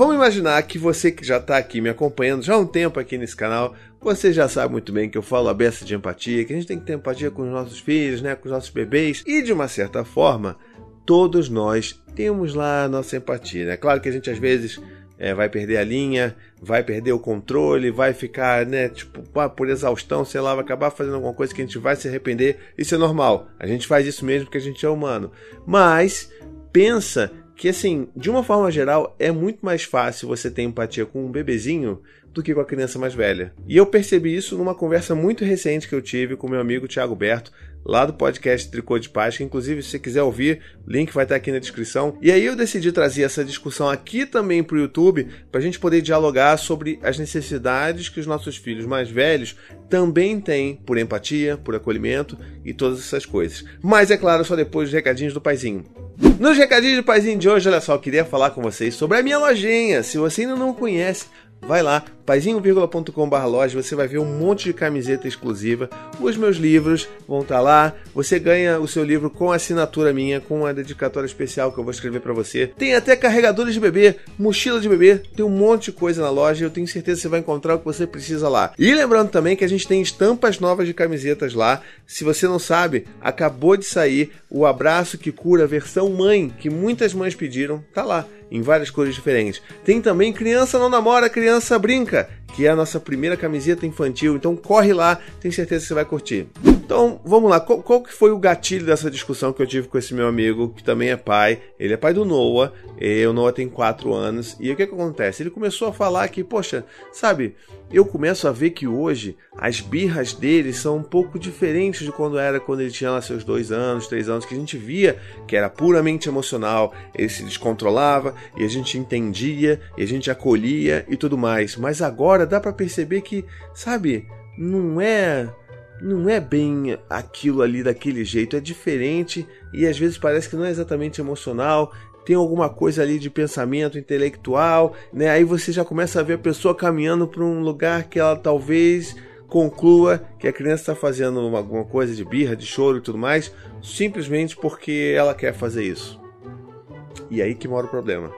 vamos imaginar que você que já está aqui me acompanhando já há um tempo aqui nesse canal, você já sabe muito bem que eu falo a beça de empatia, que a gente tem que ter empatia com os nossos filhos, né, com os nossos bebês, e de uma certa forma, todos nós temos lá a nossa empatia. É né? claro que a gente às vezes é, vai perder a linha, vai perder o controle, vai ficar, né, tipo, por exaustão, sei lá, vai acabar fazendo alguma coisa que a gente vai se arrepender. Isso é normal. A gente faz isso mesmo porque a gente é humano. Mas pensa que assim, de uma forma geral, é muito mais fácil você ter empatia com um bebezinho do que com a criança mais velha. E eu percebi isso numa conversa muito recente que eu tive com meu amigo Thiago Berto, lá do podcast Tricô de Paz, que inclusive se você quiser ouvir, link vai estar aqui na descrição. E aí eu decidi trazer essa discussão aqui também para o YouTube, para a gente poder dialogar sobre as necessidades que os nossos filhos mais velhos também têm por empatia, por acolhimento e todas essas coisas. Mas é claro, só depois dos recadinhos do paizinho. Nos recadinhos do paizinho de hoje, olha só, eu queria falar com vocês sobre a minha lojinha. Se você ainda não conhece, Vai lá, paizinho.com.br loja, você vai ver um monte de camiseta exclusiva. Os meus livros vão estar tá lá. Você ganha o seu livro com assinatura minha, com uma dedicatória especial que eu vou escrever para você. Tem até carregadores de bebê, mochila de bebê, tem um monte de coisa na loja. Eu tenho certeza que você vai encontrar o que você precisa lá. E lembrando também que a gente tem estampas novas de camisetas lá. Se você não sabe, acabou de sair o Abraço que Cura versão mãe, que muitas mães pediram, tá lá em várias cores diferentes. Tem também Criança Não Namora, Criança Brinca, que é a nossa primeira camiseta infantil. Então corre lá, tenho certeza que você vai curtir. Então vamos lá, qual, qual, que foi o gatilho dessa discussão que eu tive com esse meu amigo, que também é pai? Ele é pai do Noah, e o Noah tem 4 anos. E o que, que acontece? Ele começou a falar que, poxa, sabe, eu começo a ver que hoje as birras dele são um pouco diferentes de quando era quando ele tinha lá seus dois anos, três anos, que a gente via que era puramente emocional, ele se descontrolava e a gente entendia e a gente acolhia e tudo mais. Mas agora dá para perceber que, sabe, não é não é bem aquilo ali daquele jeito, é diferente e às vezes parece que não é exatamente emocional, tem alguma coisa ali de pensamento intelectual, né? Aí você já começa a ver a pessoa caminhando para um lugar que ela talvez conclua que a criança está fazendo alguma coisa de birra, de choro e tudo mais, simplesmente porque ela quer fazer isso. E aí que mora o problema.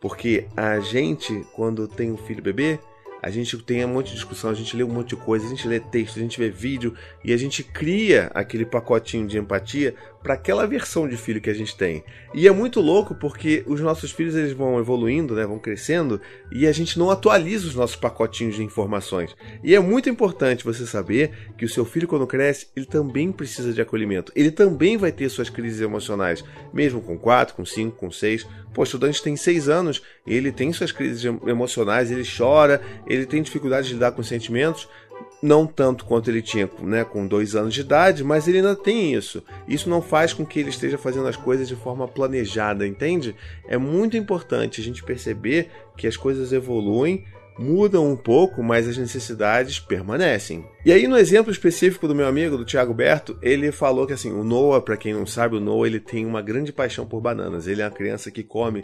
Porque a gente, quando tem um filho bebê, a gente tem um monte de discussão, a gente lê um monte de coisa, a gente lê texto, a gente vê vídeo e a gente cria aquele pacotinho de empatia para aquela versão de filho que a gente tem. E é muito louco porque os nossos filhos eles vão evoluindo, né, vão crescendo e a gente não atualiza os nossos pacotinhos de informações. E é muito importante você saber que o seu filho quando cresce, ele também precisa de acolhimento. Ele também vai ter suas crises emocionais, mesmo com 4, com 5, com 6. Pô, o estudante tem 6 anos, ele tem suas crises emocionais, ele chora, ele tem dificuldade de lidar com sentimentos, não tanto quanto ele tinha né, com dois anos de idade, mas ele ainda tem isso. Isso não faz com que ele esteja fazendo as coisas de forma planejada, entende? É muito importante a gente perceber que as coisas evoluem, mudam um pouco, mas as necessidades permanecem. E aí, no exemplo específico do meu amigo, do Thiago Berto, ele falou que assim, o Noah, para quem não sabe, o Noah ele tem uma grande paixão por bananas. Ele é uma criança que come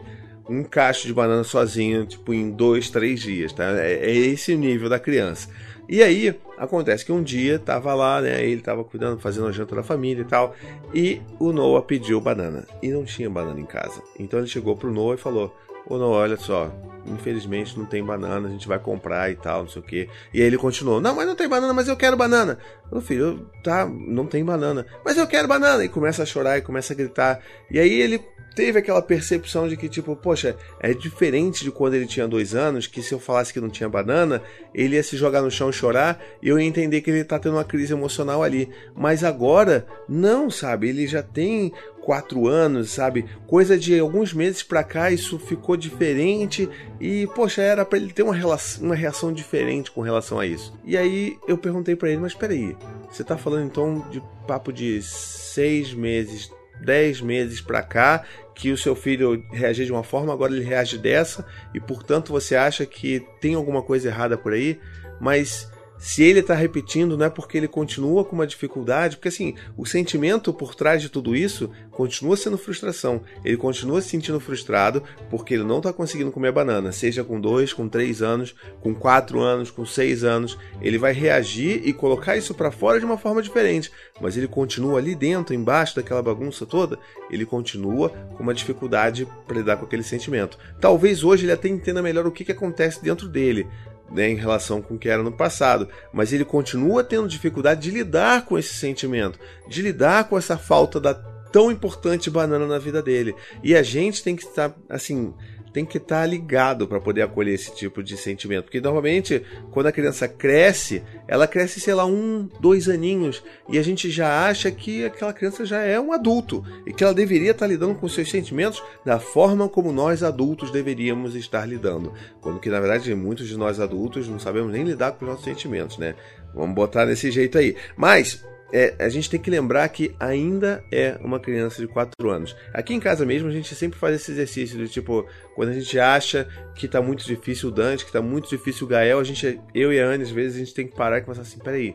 um cacho de banana sozinho, tipo, em dois, três dias, tá? É, é esse o nível da criança. E aí, acontece que um dia tava lá, né? Ele tava cuidando, fazendo a janta da família e tal. E o Noah pediu banana. E não tinha banana em casa. Então ele chegou pro Noah e falou: Ô Noah, olha só, infelizmente não tem banana, a gente vai comprar e tal, não sei o que. E aí ele continuou: Não, mas não tem banana, mas eu quero banana. Meu filho, tá, não tem banana. Mas eu quero banana. E começa a chorar e começa a gritar. E aí ele teve aquela percepção de que, tipo, poxa, é diferente de quando ele tinha dois anos, que se eu falasse que não tinha banana, ele ia se jogar no chão e chorar, eu ia entender que ele tá tendo uma crise emocional ali. Mas agora, não, sabe? Ele já tem quatro anos, sabe? Coisa de alguns meses pra cá, isso ficou diferente e, poxa, era para ele ter uma, relação, uma reação diferente com relação a isso. E aí eu perguntei para ele, mas peraí, você tá falando então de papo de seis meses, 10 meses para cá que o seu filho reagia de uma forma, agora ele reage dessa, e portanto você acha que tem alguma coisa errada por aí, mas Se ele está repetindo, não é porque ele continua com uma dificuldade, porque assim, o sentimento por trás de tudo isso continua sendo frustração. Ele continua se sentindo frustrado porque ele não está conseguindo comer banana, seja com dois, com três anos, com quatro anos, com seis anos. Ele vai reagir e colocar isso para fora de uma forma diferente, mas ele continua ali dentro, embaixo daquela bagunça toda, ele continua com uma dificuldade para lidar com aquele sentimento. Talvez hoje ele até entenda melhor o que, que acontece dentro dele né, em relação com o que era no passado, mas ele continua tendo dificuldade de lidar com esse sentimento, de lidar com essa falta da tão importante banana na vida dele. E a gente tem que estar assim, tem que estar tá ligado para poder acolher esse tipo de sentimento. Porque normalmente, quando a criança cresce, ela cresce, sei lá, um, dois aninhos, e a gente já acha que aquela criança já é um adulto e que ela deveria estar tá lidando com seus sentimentos da forma como nós adultos deveríamos estar lidando. Quando que, na verdade, muitos de nós adultos não sabemos nem lidar com os nossos sentimentos, né? Vamos botar desse jeito aí. Mas é, a gente tem que lembrar que ainda é uma criança de 4 anos. Aqui em casa mesmo a gente sempre faz esse exercício de tipo, quando a gente acha que tá muito difícil o Dante, que tá muito difícil o Gael, a gente, eu e a Anne, às vezes a gente tem que parar e começar assim, peraí,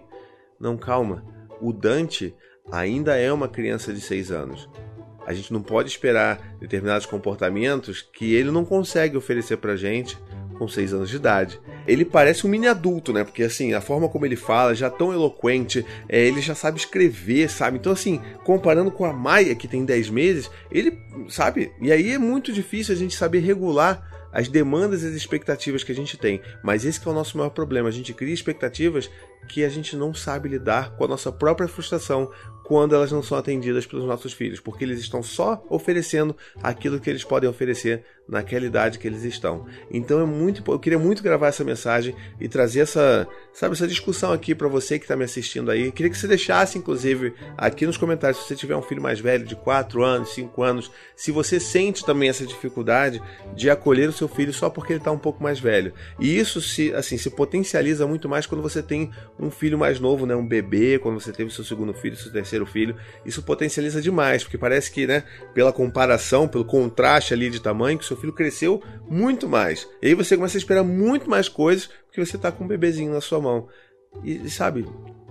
não, calma. O Dante ainda é uma criança de 6 anos. A gente não pode esperar determinados comportamentos que ele não consegue oferecer pra gente com 6 anos de idade. Ele parece um mini adulto, né? Porque assim, a forma como ele fala, já tão eloquente, é, ele já sabe escrever, sabe? Então, assim, comparando com a Maia, que tem 10 meses, ele, sabe? E aí é muito difícil a gente saber regular as demandas e as expectativas que a gente tem. Mas esse é o nosso maior problema. A gente cria expectativas que a gente não sabe lidar com a nossa própria frustração quando elas não são atendidas pelos nossos filhos, porque eles estão só oferecendo aquilo que eles podem oferecer naquela idade que eles estão. Então é muito, eu queria muito gravar essa mensagem e trazer essa, sabe, essa discussão aqui para você que está me assistindo aí. Queria que você deixasse, inclusive, aqui nos comentários, se você tiver um filho mais velho, de 4 anos, 5 anos, se você sente também essa dificuldade de acolher o seu filho só porque ele está um pouco mais velho. E isso se, assim, se potencializa muito mais quando você tem um filho mais novo, né, um bebê, quando você teve seu segundo filho, seu terceiro filho. Isso potencializa demais, porque parece que, né, pela comparação, pelo contraste ali de tamanho, que seu filho cresceu muito mais. E aí você começa a esperar muito mais coisas porque você está com um bebezinho na sua mão. E, sabe,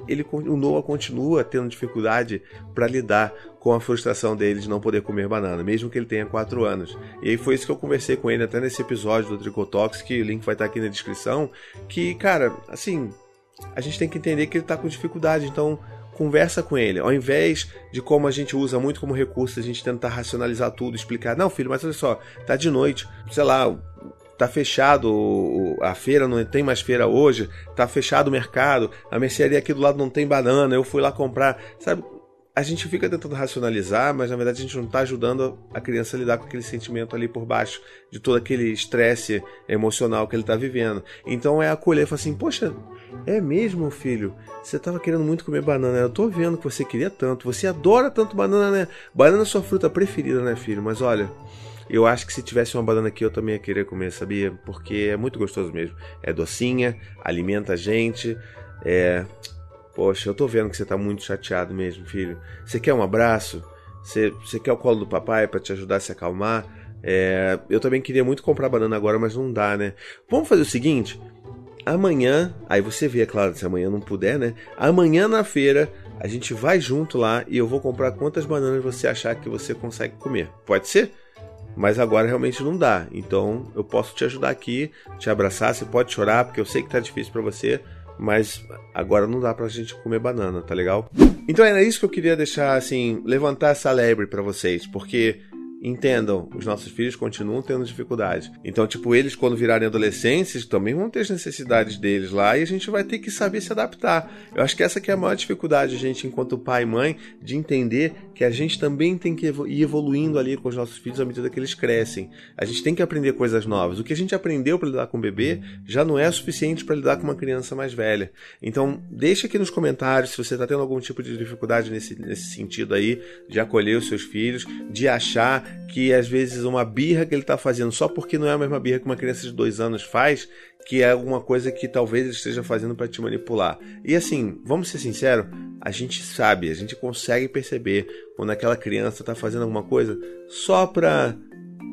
ele, o Noah continua tendo dificuldade para lidar com a frustração dele de não poder comer banana, mesmo que ele tenha 4 anos. E aí foi isso que eu conversei com ele até nesse episódio do Tricotox, que o link vai estar aqui na descrição, que, cara, assim, a gente tem que entender que ele está com dificuldade, então conversa com ele. Ao invés de como a gente usa muito como recurso, a gente tentar racionalizar tudo, explicar, não, filho, mas olha só, tá de noite, sei lá, tá fechado a feira, não tem mais feira hoje, tá fechado o mercado, a mercearia aqui do lado não tem banana, eu fui lá comprar, sabe? A gente fica tentando racionalizar, mas na verdade a gente não está ajudando a criança a lidar com aquele sentimento ali por baixo, de todo aquele estresse emocional que ele está vivendo. Então é acolher e falar assim: Poxa, é mesmo, filho? Você estava querendo muito comer banana, eu estou vendo que você queria tanto, você adora tanto banana, né? Banana é sua fruta preferida, né, filho? Mas olha. Eu acho que se tivesse uma banana aqui eu também ia querer comer, sabia? Porque é muito gostoso mesmo. É docinha, alimenta a gente, é Poxa, eu tô vendo que você tá muito chateado mesmo, filho. Você quer um abraço? Você, você quer o colo do papai para te ajudar a se acalmar? É, eu também queria muito comprar banana agora, mas não dá, né? Vamos fazer o seguinte: amanhã, aí você vê, é claro, se amanhã não puder, né? Amanhã na feira a gente vai junto lá e eu vou comprar quantas bananas você achar que você consegue comer. Pode ser? Mas agora realmente não dá. Então eu posso te ajudar aqui, te abraçar. Você pode chorar porque eu sei que tá difícil para você mas agora não dá pra gente comer banana, tá legal? Então era isso que eu queria deixar, assim, levantar essa lebre para vocês, porque entendam, os nossos filhos continuam tendo dificuldade. Então, tipo, eles quando virarem adolescentes também vão ter as necessidades deles lá e a gente vai ter que saber se adaptar. Eu acho que essa que é a maior dificuldade, gente, enquanto pai e mãe, de entender que a gente também tem que ir evoluindo ali com os nossos filhos à medida que eles crescem. A gente tem que aprender coisas novas. O que a gente aprendeu para lidar com o bebê já não é suficiente para lidar com uma criança mais velha. Então, deixa aqui nos comentários se você está tendo algum tipo de dificuldade nesse, nesse sentido aí, de acolher os seus filhos, de achar que às vezes uma birra que ele está fazendo só porque não é a mesma birra que uma criança de dois anos faz, que é alguma coisa que talvez ele esteja fazendo para te manipular. E assim, vamos ser sinceros, a gente sabe, a gente consegue perceber quando aquela criança está fazendo alguma coisa só para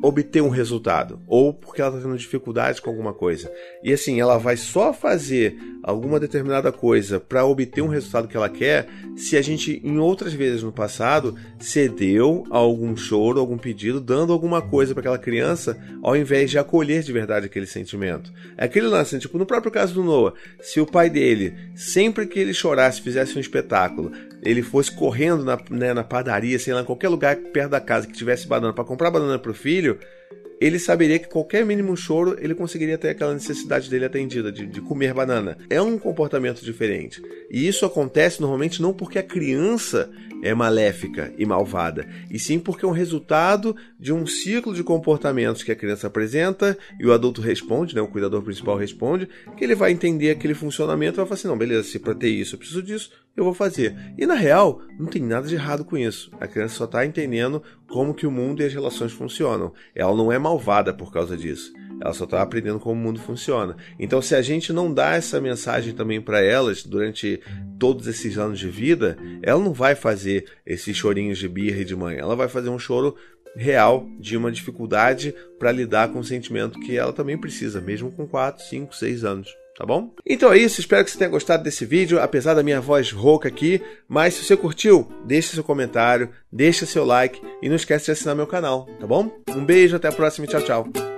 obter um resultado ou porque ela está tendo dificuldade com alguma coisa. E assim, ela vai só fazer alguma determinada coisa para obter um resultado que ela quer se a gente, em outras vezes no passado, cedeu a algum choro, algum pedido, dando alguma coisa para aquela criança, ao invés de acolher de verdade aquele sentimento. É aquele lance, tipo, no próprio caso do Noah, se o pai dele, sempre que ele chorasse, fizesse um espetáculo, ele fosse correndo na, né, na padaria, sei lá, em qualquer lugar perto da casa que tivesse banana para comprar banana para o filho, ele saberia que qualquer mínimo choro ele conseguiria ter aquela necessidade dele atendida, de, de, comer banana. É um comportamento diferente. E isso acontece normalmente não porque a criança é maléfica e malvada, e sim porque é um resultado de um ciclo de comportamentos que a criança apresenta e o adulto responde, né, o cuidador principal responde, que ele vai entender aquele funcionamento e vai falar assim: não, beleza, se para ter isso eu preciso disso, eu vou fazer. E na real, não tem nada de errado com isso. A criança só está entendendo como que o mundo e as relações funcionam. Ela não é malvada por causa disso. Ela só está aprendendo como o mundo funciona. Então, se a gente não dá essa mensagem também para elas durante todos esses anos de vida, ela não vai fazer esses chorinhos de birra e de mãe. Ela vai fazer um choro real de uma dificuldade para lidar com o sentimento que ela também precisa, mesmo com 4, 5, 6 anos tá bom? Então é isso, espero que você tenha gostado desse vídeo, apesar da minha voz rouca aqui, mas se você curtiu, deixe seu comentário, deixe seu like e não esquece de assinar meu canal, tá bom? Um beijo, até a próxima e tchau, tchau.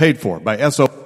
paid for by SO.